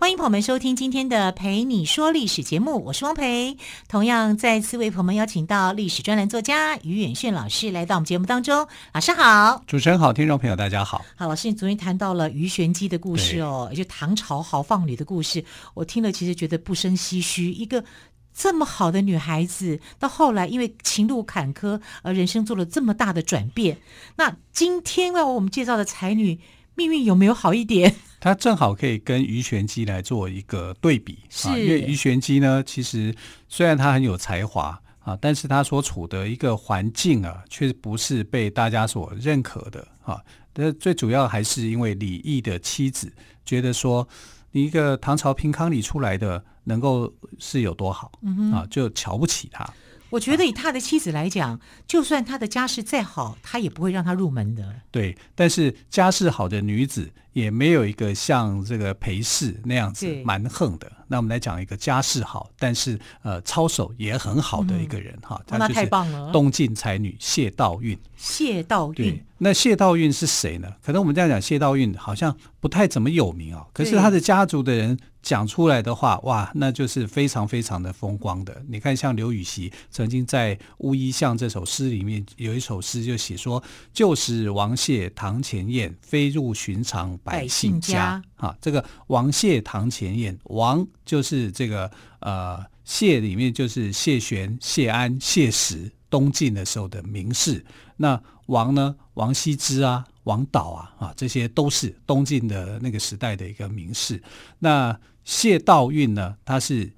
欢迎朋友们收听今天的《陪你说历史》节目，我是汪培。同样再次为朋友们邀请到历史专栏作家于远炫老师来到我们节目当中。老师好，主持人好，听众朋友大家好。好，老师，你昨天谈到了鱼玄机的故事哦，也就唐朝豪放女的故事，我听了其实觉得不生唏嘘。一个这么好的女孩子，到后来因为情路坎坷而人生做了这么大的转变。那今天为我们介绍的才女。命运有没有好一点？他正好可以跟鱼玄机来做一个对比，是啊，因为鱼玄机呢，其实虽然他很有才华啊，但是他所处的一个环境啊，却不是被大家所认可的啊。但最主要还是因为李毅的妻子觉得说，你一个唐朝平康里出来的，能够是有多好，嗯、啊，就瞧不起他。我觉得以他的妻子来讲，就算他的家世再好，他也不会让他入门的。对，但是家世好的女子也没有一个像这个裴氏那样子蛮横的。那我们来讲一个家世好，但是呃操守也很好的一个人哈，那太棒了。东晋才女谢道韫。谢道韫，那谢道韫是谁呢？可能我们这样讲，谢道韫好像不太怎么有名啊，哦。可是他的家族的人讲出来的话，哇，那就是非常非常的风光的。你看，像刘禹锡曾经在《乌衣巷》这首诗里面有一首诗就写说：“旧时王谢堂前燕，飞入寻常百姓家。”啊，这个王谢堂前燕，王就是这个呃谢里面就是谢玄、谢安、谢石。东晋的时候的名士，那王呢？王羲之啊，王导啊，啊，这些都是东晋的那个时代的一个名士。那谢道韫呢？他是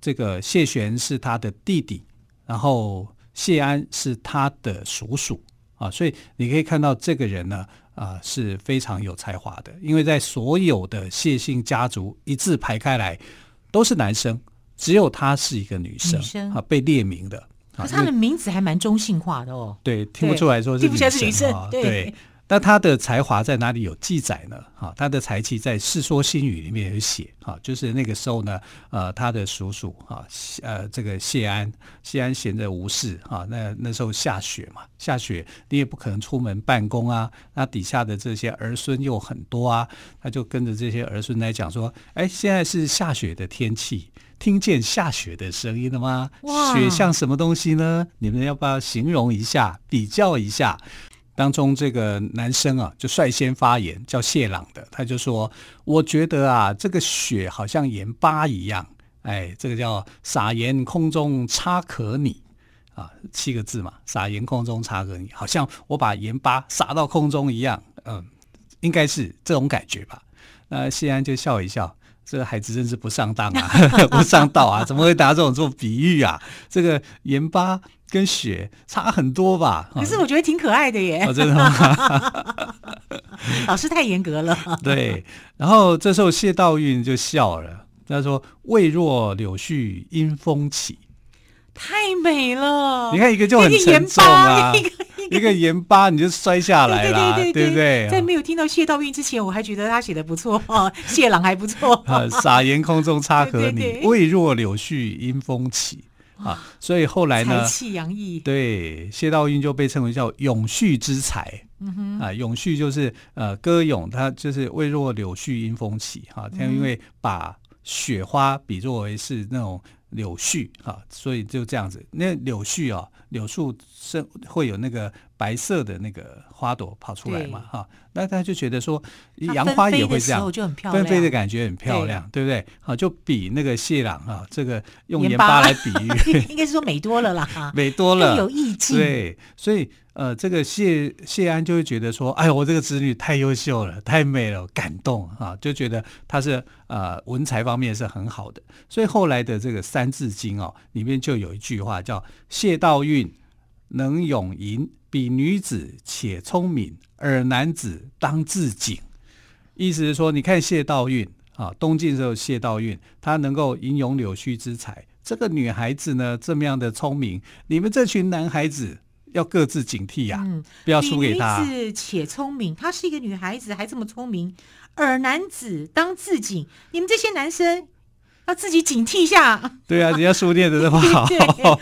这个谢玄是他的弟弟，然后谢安是他的叔叔啊，所以你可以看到这个人呢，啊，是非常有才华的。因为在所有的谢姓家族一字排开来，都是男生，只有他是一个女生，啊，被列名的。可是他的名字还蛮中性化的哦。对，听不出来说是女生，是女生对。对，那他的才华在哪里有记载呢？哈，他的才气在《世说新语》里面有写。哈，就是那个时候呢，呃，他的叔叔哈，呃，这个谢安，谢安闲着无事哈，那那时候下雪嘛，下雪你也不可能出门办公啊，那底下的这些儿孙又很多啊，他就跟着这些儿孙来讲说，哎，现在是下雪的天气。听见下雪的声音了吗？雪像什么东西呢？你们要不要形容一下、比较一下？当中这个男生啊，就率先发言，叫谢朗的，他就说：“我觉得啊，这个雪好像盐巴一样，哎，这个叫撒盐空中差可拟啊，七个字嘛，撒盐空中差可拟，好像我把盐巴撒到空中一样，嗯，应该是这种感觉吧。”那谢安就笑一笑。这个孩子真是不上当啊，不上道啊！怎么会拿这种做比喻啊？这个盐巴跟雪差很多吧？可是我觉得挺可爱的耶！哦、真的吗？老师太严格了。对，然后这时候谢道韫就笑了，他说：“未若柳絮因风起。”太美了！你看一个就很沉重啊。一个盐巴你就摔下来了，对不对？在没有听到谢道韫之前，我还觉得他写的不错啊，谢朗还不错。啊，撒盐空中差可拟，未若柳絮因风起啊。所以后来呢，才气洋溢。对，谢道韫就被称为叫永续之才。嗯哼，啊，永续就是呃歌咏，他就是未若柳絮因风起哈。他因为把雪花比作为是那种。柳絮啊，所以就这样子。那柳絮啊，柳树是会有那个白色的那个花朵跑出来嘛，哈。那他就觉得说，杨花也会这样，纷飞的感觉很漂亮，对不对？好，就比那个谢朗啊，这个用盐巴来比喻，应该是说美多了啦，美多了，有意境。对，所以。呃，这个谢谢安就会觉得说，哎呦，我这个子女太优秀了，太美了，感动啊，就觉得他是呃文才方面是很好的。所以后来的这个《三字经》哦，里面就有一句话叫“谢道韫能咏吟，比女子且聪明，而男子当自警”。意思是说，你看谢道韫啊，东晋时候谢道韞，他能够吟咏柳絮之才，这个女孩子呢这么样的聪明，你们这群男孩子。要各自警惕呀、啊，嗯、不要输给他。女子且聪明，她是一个女孩子，还这么聪明。尔男子当自警，你们这些男生。要自己警惕一下。对啊，人家书念的那么好，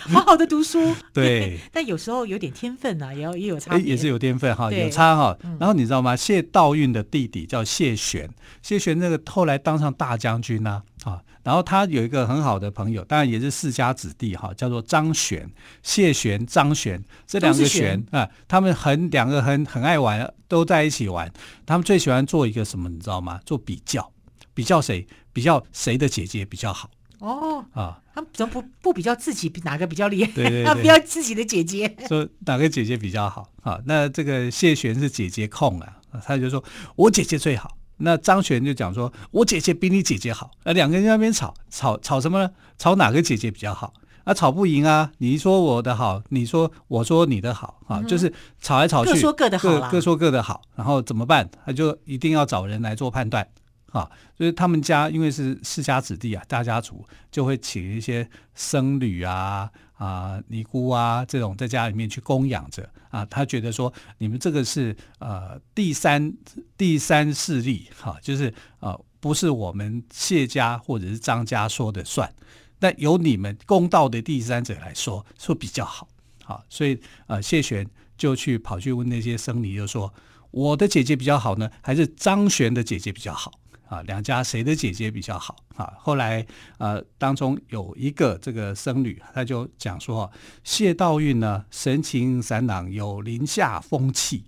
好好的读书。对，但有时候有点天分啊，也要也有差。也是有天分哈，有差哈。然后你知道吗？谢道韫的弟弟叫谢玄，谢玄那个后来当上大将军呐啊。然后他有一个很好的朋友，当然也是世家子弟哈，叫做张玄。谢玄、张玄这两个玄啊，他们很两个很很爱玩，都在一起玩。他们最喜欢做一个什么，你知道吗？做比较。比较谁？比较谁的姐姐比较好？哦啊，他们怎么不不比较自己哪个比较厉害？对对对，他比较自己的姐姐，说哪个姐姐比较好？啊，那这个谢璇是姐姐控啊，他就说我姐姐最好。那张璇就讲说，我姐姐比你姐姐好。那，两个人在那边吵吵吵什么呢？吵哪个姐姐比较好？啊，吵不赢啊！你说我的好，你说我说你的好啊，嗯、就是吵来吵去，各说各的好，各各说各的好。然后怎么办？他就一定要找人来做判断。啊，就是他们家因为是世家子弟啊，大家族就会请一些僧侣啊、啊尼姑啊这种在家里面去供养着啊。他觉得说，你们这个是呃第三第三势力，哈、就是呃不是我们谢家或者是张家说的算，但由你们公道的第三者来说说比较好。好、啊，所以呃谢玄就去跑去问那些僧侣，就说我的姐姐比较好呢，还是张玄的姐姐比较好？啊，两家谁的姐姐比较好？啊，后来呃，当中有一个这个僧侣，他就讲说，谢道韫呢，神情散朗，有林下风气，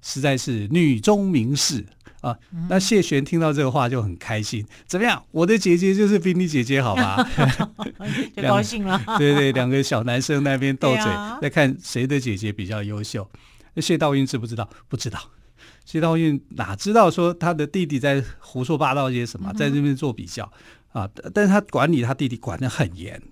实在是女中名士啊。嗯、那谢玄听到这个话就很开心，怎么样？我的姐姐就是比你姐姐好吧？就高兴了。对对，两个小男生那边斗嘴，啊、在看谁的姐姐比较优秀。那谢道韫知不知道？不知道。谢道韫哪知道说他的弟弟在胡说八道些什么，在这边做比较啊？但是他管理他弟弟管得很严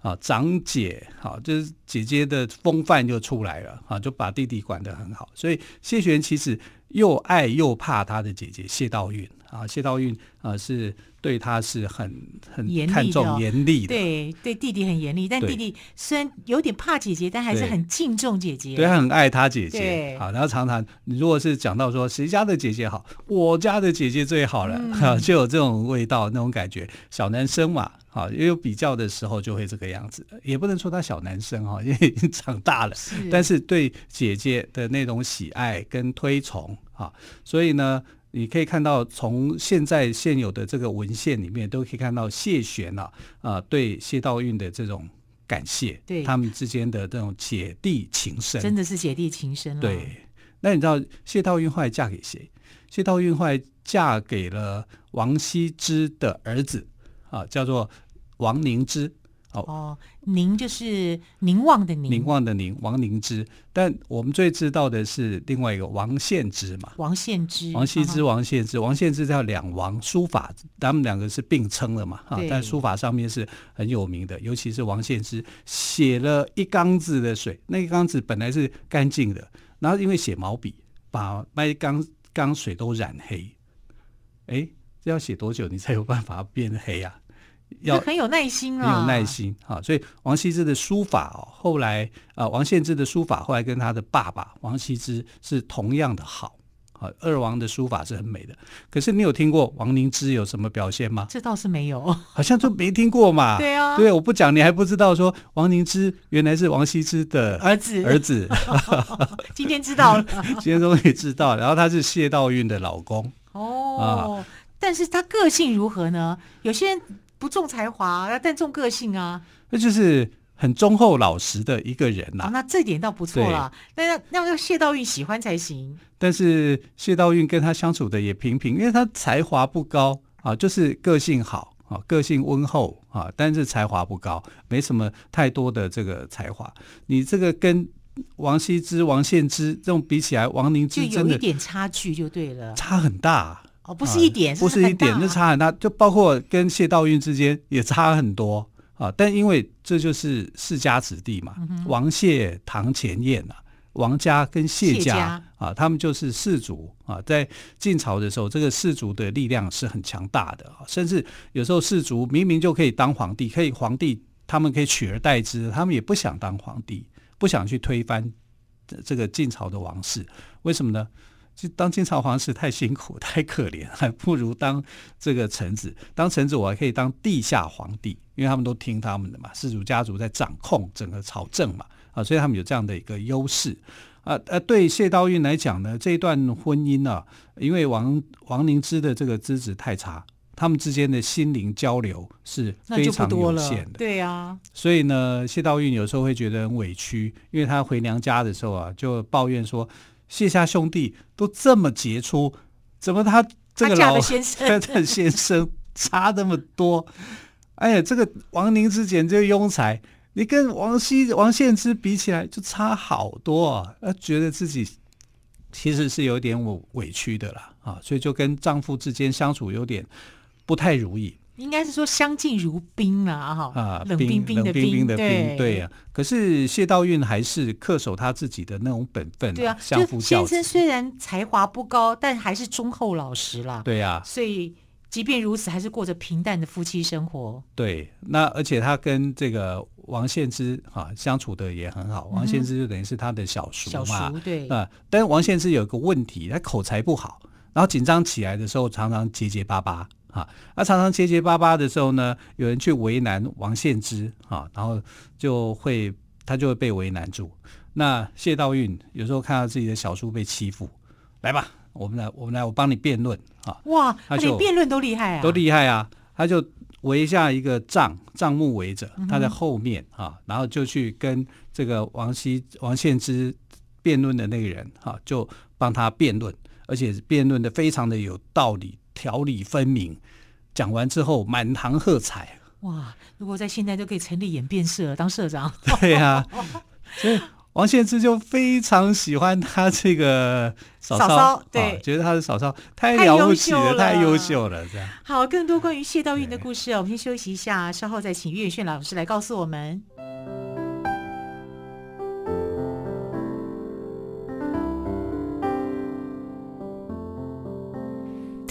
啊，长姐啊，就是姐姐的风范就出来了啊，就把弟弟管得很好。所以谢玄其实又爱又怕他的姐姐谢道韫啊，谢道韫啊是。对他是很很看重严厉的，对对弟弟很严厉，但弟弟虽然有点怕姐姐，但还是很敬重姐姐，对，他很爱他姐姐。好，然后常常你如果是讲到说谁家的姐姐好，我家的姐姐最好了，哈，就有这种味道，那种感觉。小男生嘛，哈，也有比较的时候就会这个样子，也不能说他小男生哈，因为已经长大了，但是对姐姐的那种喜爱跟推崇，哈，所以呢。你可以看到，从现在现有的这个文献里面，都可以看到谢玄啊，啊、呃，对谢道韫的这种感谢，对他们之间的这种姐弟情深，真的是姐弟情深了。对，那你知道谢道韫后来嫁给谁？谢道韫后来嫁给了王羲之的儿子啊，叫做王凝之。哦，凝就是凝望的凝，凝望的凝，王凝之。但我们最知道的是另外一个王献之嘛，王献之，王羲之，王献之，王献之叫两王，书法他们两个是并称的嘛，啊，但书法上面是很有名的，尤其是王献之写了一缸子的水，那一缸子本来是干净的，然后因为写毛笔，把那一缸缸水都染黑，哎，这要写多久你才有办法变黑啊？要很有耐心啊，很有耐心啊，所以王羲之的书法哦，后来啊，王献之的书法后来跟他的爸爸王羲之是同样的好啊，二王的书法是很美的。可是你有听过王凝之有什么表现吗？这倒是没有，好像就没听过嘛。对啊，对，我不讲你还不知道说王凝之原来是王羲之的儿子儿子。今天知道了，今天终于知道，然后他是谢道韫的老公哦，但是他个性如何呢？有些人。不重才华，但重个性啊。那就是很忠厚老实的一个人呐、啊哦。那这点倒不错了。那要那要谢道韫喜欢才行。但是谢道韫跟他相处的也平平，因为他才华不高啊，就是个性好啊，个性温厚啊，但是才华不高，没什么太多的这个才华。你这个跟王羲之、王献之这种比起来，王凝之就有一点差距就对了，差很大。哦，不是一点，不是一点，那差很大，就包括跟谢道韫之间也差很多啊。但因为这就是世家子弟嘛，王谢堂前燕啊，王家跟谢家啊，他们就是氏族啊。在晋朝的时候，这个氏族的力量是很强大的啊，甚至有时候氏族明明就可以当皇帝，可以皇帝他们可以取而代之，他们也不想当皇帝。不想去推翻这个晋朝的王室。为什么呢？就当清朝皇室太辛苦、太可怜，还不如当这个臣子。当臣子，我还可以当地下皇帝，因为他们都听他们的嘛，氏族家族在掌控整个朝政嘛，啊，所以他们有这样的一个优势。啊呃，对谢道韫来讲呢，这一段婚姻呢、啊，因为王王凝之的这个资质太差，他们之间的心灵交流是非常有限的。对呀、啊，所以呢，谢道韫有时候会觉得很委屈，因为他回娘家的时候啊，就抱怨说。谢家兄弟都这么杰出，怎么他这个老先生 的先生差那么多？哎呀，这个王凝之简直庸才，你跟王羲、王献之比起来就差好多啊！呃，觉得自己其实是有点委委屈的啦啊，所以就跟丈夫之间相处有点不太如意。应该是说相敬如宾了哈啊，冷冰冰的冰，的冰对啊。可是谢道韫还是恪守他自己的那种本分、啊，对啊，相夫教。先生虽然才华不高，但还是忠厚老实啦。对呀、啊，所以即便如此，还是过着平淡的夫妻生活。对，那而且他跟这个王献之哈、啊、相处的也很好。王献之就等于是他的小叔嘛，小叔对啊。但是王献之有一个问题，他口才不好，然后紧张起来的时候常常结结巴巴。啊，他常常结结巴巴的时候呢，有人去为难王献之啊，然后就会他就会被为难住。那谢道韫有时候看到自己的小叔被欺负，来吧，我们来，我们来，我帮你辩论啊！哇，他连辩论都厉害啊，都厉害啊！他就围下一个帐，帐幕围着，他在后面啊，然后就去跟这个王羲、王献之辩论的那个人啊，就帮他辩论，而且辩论的非常的有道理。条理分明，讲完之后满堂喝彩。哇！如果在现在就可以成立演变社当社长。对呀、啊，所以王献之就非常喜欢他这个嫂嫂，对、哦，觉得他的嫂嫂太了不起了，太优秀了。这样好，更多关于谢道韫的故事，我们先休息一下，稍后再请岳轩老师来告诉我们。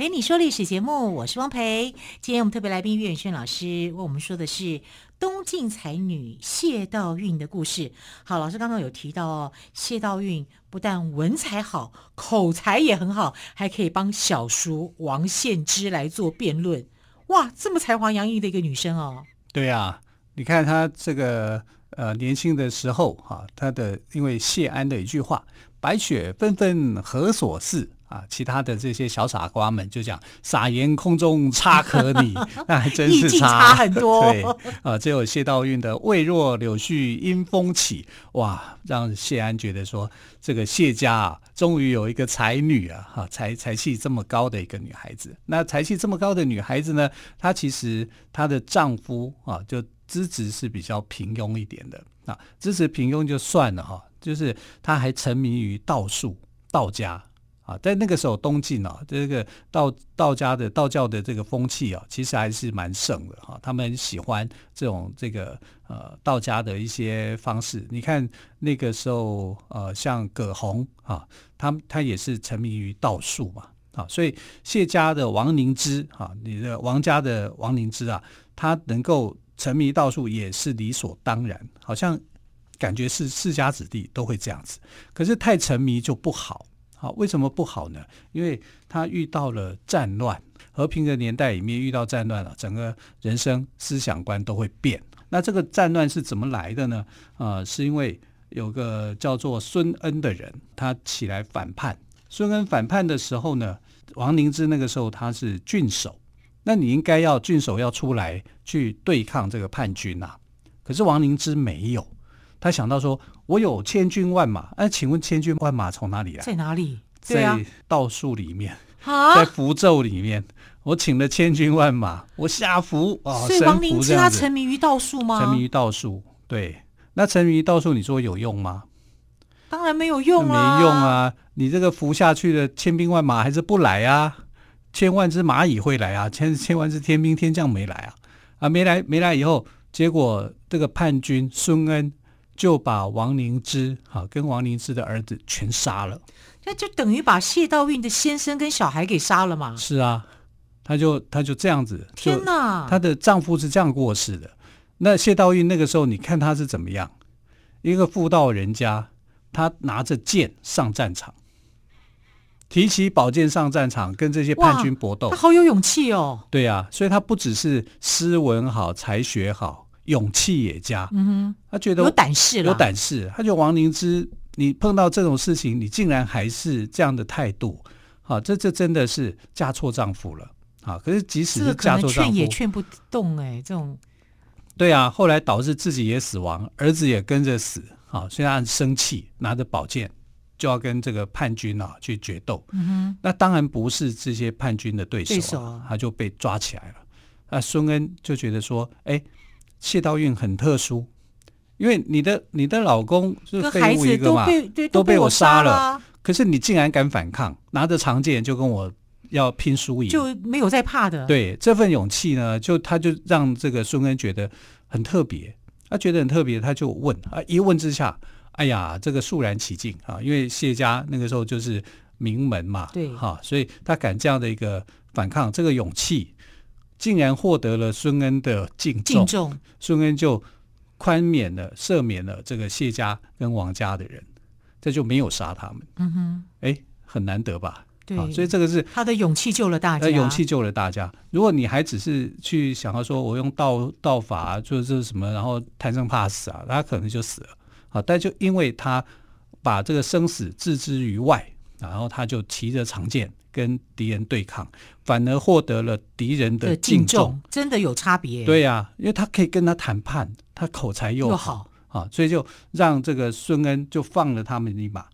陪你说历史节目，我是汪培。今天我们特别来宾岳远轩老师为我们说的是东晋才女谢道韞的故事。好，老师刚刚有提到哦，谢道韞不但文采好，口才也很好，还可以帮小叔王献之来做辩论。哇，这么才华洋溢的一个女生哦。对、啊，你看她这个呃年轻的时候哈，她的因为谢安的一句话“白雪纷纷何所似”。啊，其他的这些小傻瓜们就讲“撒盐空中差可拟”，那还真是差，差很多。对，啊，只有谢道韫的“未若柳絮因风起”，哇，让谢安觉得说这个谢家啊，终于有一个才女啊，哈，才才气这么高的一个女孩子。那才气这么高的女孩子呢，她其实她的丈夫啊，就资质是比较平庸一点的啊，资质平庸就算了哈，就是她还沉迷于道术、道家。啊，在那个时候，东晋啊，这个道道家的道教的这个风气啊，其实还是蛮盛的哈。他们喜欢这种这个呃道家的一些方式。你看那个时候，呃，像葛洪啊，他他也是沉迷于道术嘛。啊，所以谢家的王凝之啊，你的王家的王凝之啊，他能够沉迷道术也是理所当然，好像感觉是世家子弟都会这样子。可是太沉迷就不好。好，为什么不好呢？因为他遇到了战乱，和平的年代里面遇到战乱了，整个人生思想观都会变。那这个战乱是怎么来的呢？呃，是因为有个叫做孙恩的人，他起来反叛。孙恩反叛的时候呢，王凝之那个时候他是郡守，那你应该要郡守要出来去对抗这个叛军呐、啊。可是王凝之没有，他想到说，我有千军万马，哎，请问千军万马从哪里来？在哪里？在道术里面，啊，在符咒里面，我请了千军万马，我下符啊。所以王灵芝他沉迷于道术吗？沉迷于道术，对。那沉迷于道术，你说有用吗？当然没有用啊，没用啊！你这个符下去的千兵万马还是不来啊？千万只蚂蚁会来啊，千千万只天兵天将没来啊！啊，没来没来以后，结果这个叛军孙恩就把王灵芝哈跟王灵芝的儿子全杀了。那就等于把谢道韫的先生跟小孩给杀了嘛？是啊，他就他就这样子。天哪！她的丈夫是这样过世的。那谢道韫那个时候，你看他是怎么样？一个妇道人家，他拿着剑上战场，提起宝剑上战场，跟这些叛军搏斗。他好有勇气哦。对啊，所以他不只是诗文好，才学好，勇气也加。嗯哼，他觉得有胆识了，有胆识。他觉得王灵芝。你碰到这种事情，你竟然还是这样的态度，好，这这真的是嫁错丈夫了，啊！可是即使是嫁错丈夫，劝也劝不动哎，这种。对啊，后来导致自己也死亡，儿子也跟着死，啊！所以他很生气，拿着宝剑就要跟这个叛军啊去决斗。嗯哼，那当然不是这些叛军的对手，对手啊，他就被抓起来了。那孙恩就觉得说，哎，谢道韫很特殊。因为你的你的老公是废物一个嘛，都被我杀了。可是你竟然敢反抗，拿着长剑就跟我要拼输赢，就没有在怕的。对，这份勇气呢，就他就让这个孙恩觉得很特别，他觉得很特别，他就问啊，一问之下，哎呀，这个肃然起敬啊，因为谢家那个时候就是名门嘛，对，哈，所以他敢这样的一个反抗，这个勇气竟然获得了孙恩的敬重，敬重，孙恩就。宽免了、赦免了这个谢家跟王家的人，这就没有杀他们。嗯哼，哎，很难得吧？对，所以这个是他的勇气救了大家。勇气救了大家。如果你还只是去想要说，我用道道法就是什么，然后贪生怕死啊，他可能就死了。好，但就因为他把这个生死置之于外，然后他就骑着长剑。跟敌人对抗，反而获得了敌人的敬重，真的有差别。对呀、啊，因为他可以跟他谈判，他口才又好，啊，所以就让这个孙恩就放了他们一马。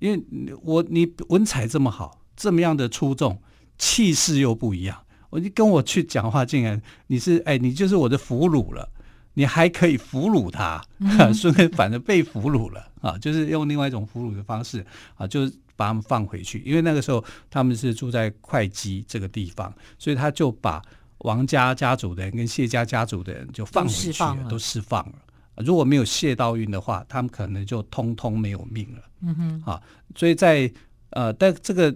因为我你文采这么好，这么样的出众，气势又不一样，我就跟我去讲话，竟然你是哎，你就是我的俘虏了，你还可以俘虏他，嗯、孙恩反而被俘虏了啊，就是用另外一种俘虏的方式啊，就是。把他们放回去，因为那个时候他们是住在会稽这个地方，所以他就把王家家族的人跟谢家家族的人就放回去了，都释放了。如果没有谢道韫的话，他们可能就通通没有命了。嗯哼，啊，所以在呃，但这个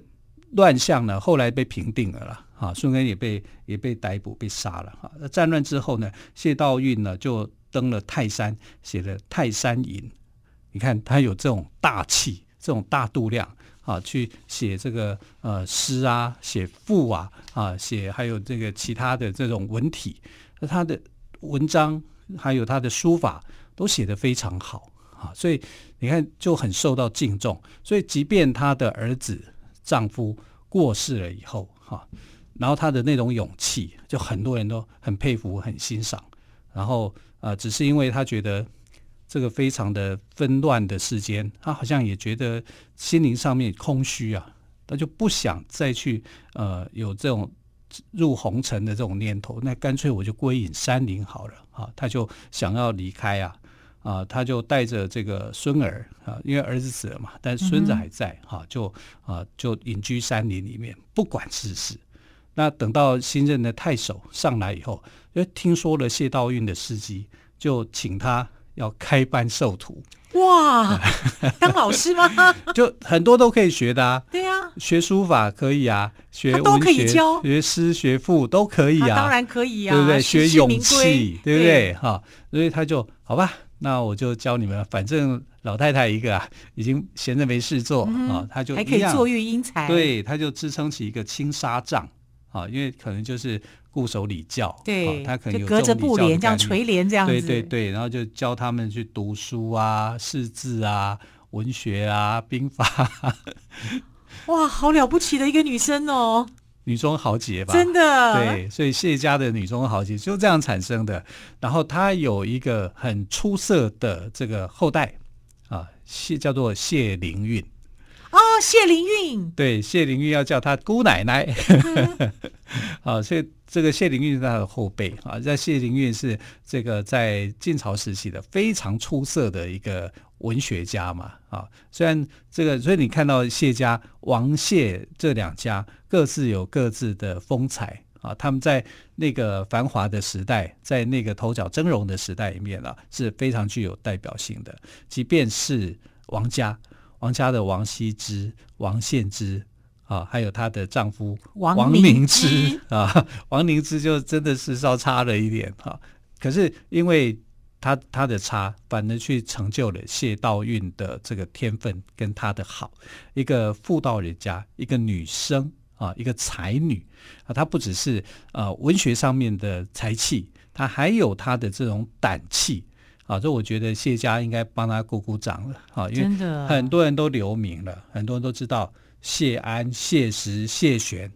乱象呢，后来被平定了啦。啊，孙恩也被也被逮捕被杀了。啊，战乱之后呢，谢道韫呢就登了泰山，写了《泰山吟》。你看他有这种大气，这种大度量。啊，去写这个呃诗啊，写赋啊，啊写还有这个其他的这种文体，那他的文章还有他的书法都写得非常好啊，所以你看就很受到敬重。所以即便他的儿子丈夫过世了以后，哈、啊，然后他的那种勇气，就很多人都很佩服、很欣赏。然后啊，只是因为他觉得。这个非常的纷乱的世间，他好像也觉得心灵上面空虚啊，他就不想再去呃有这种入红尘的这种念头，那干脆我就归隐山林好了啊，他就想要离开啊啊，他就带着这个孙儿啊，因为儿子死了嘛，但孙子还在哈、啊，就啊就隐居山林里面，不管世事。那等到新任的太守上来以后，就听说了谢道韫的事迹，就请他。要开班授徒哇，当老师吗？就很多都可以学的啊。对呀、啊，学书法可以啊，学文学、都可以教学诗、学赋都可以啊。当然可以啊，对不对？学勇气，对不对？哈，所以他就好吧，那我就教你们。反正老太太一个啊，已经闲着没事做啊、嗯哦，他就还可以做育英才。对，他就支撑起一个青纱帐啊，因为可能就是。固守礼教，对、哦，他可能有就隔着布帘这样垂帘这样子，对对对，然后就教他们去读书啊、识字啊、文学啊、兵法。哇，好了不起的一个女生哦！女中豪杰吧？真的，对，所以谢家的女中豪杰就这样产生的。然后她有一个很出色的这个后代啊，谢叫做谢灵运。哦，谢灵运，对，谢灵运要叫她姑奶奶。啊，所以这个谢灵运是他的后辈啊。在谢灵运是这个在晋朝时期的非常出色的一个文学家嘛。啊，虽然这个，所以你看到谢家、王谢这两家各自有各自的风采啊。他们在那个繁华的时代，在那个头角峥嵘的时代里面啊，是非常具有代表性的。即便是王家，王家的王羲之、王献之。啊，还有她的丈夫王凝之啊，王凝之就真的是稍差了一点哈、啊。可是因为她她的差，反而去成就了谢道韫的这个天分跟她的好。一个妇道人家，一个女生啊，一个才女啊，她不只是呃文学上面的才气，她还有她的这种胆气啊。这我觉得谢家应该帮她鼓鼓掌了啊，因为很多人都留名了，很多人都知道。谢安、谢石、谢玄，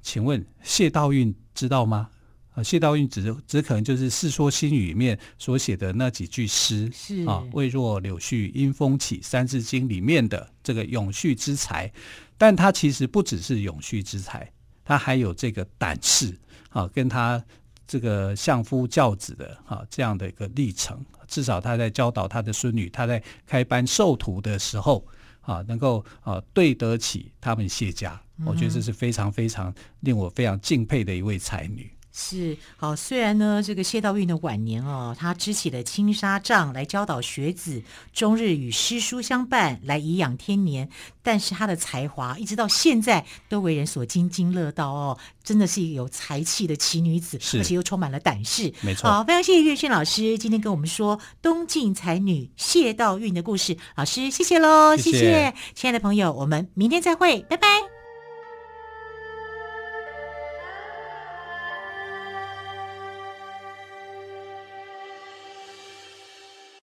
请问谢道韫知道吗？啊，谢道韫只只可能就是《世说新语》里面所写的那几句诗，是啊，“未若柳絮因风起”《三字经》里面的这个永续之才，但他其实不只是永续之才，他还有这个胆识啊，跟他这个相夫教子的啊这样的一个历程，至少他在教导他的孙女，他在开班授徒的时候。啊，能够啊对得起他们谢家，我觉得这是非常非常令我非常敬佩的一位才女。是好，虽然呢，这个谢道韫的晚年哦，他支起了青纱帐来教导学子，终日与诗书相伴，来颐养天年。但是他的才华一直到现在都为人所津津乐道哦，真的是一个有才气的奇女子，而且又充满了胆识。没错，好，非常谢谢岳轩老师今天跟我们说东晋才女谢道韫的故事。老师，谢谢喽，谢谢亲爱的朋友，我们明天再会，拜拜。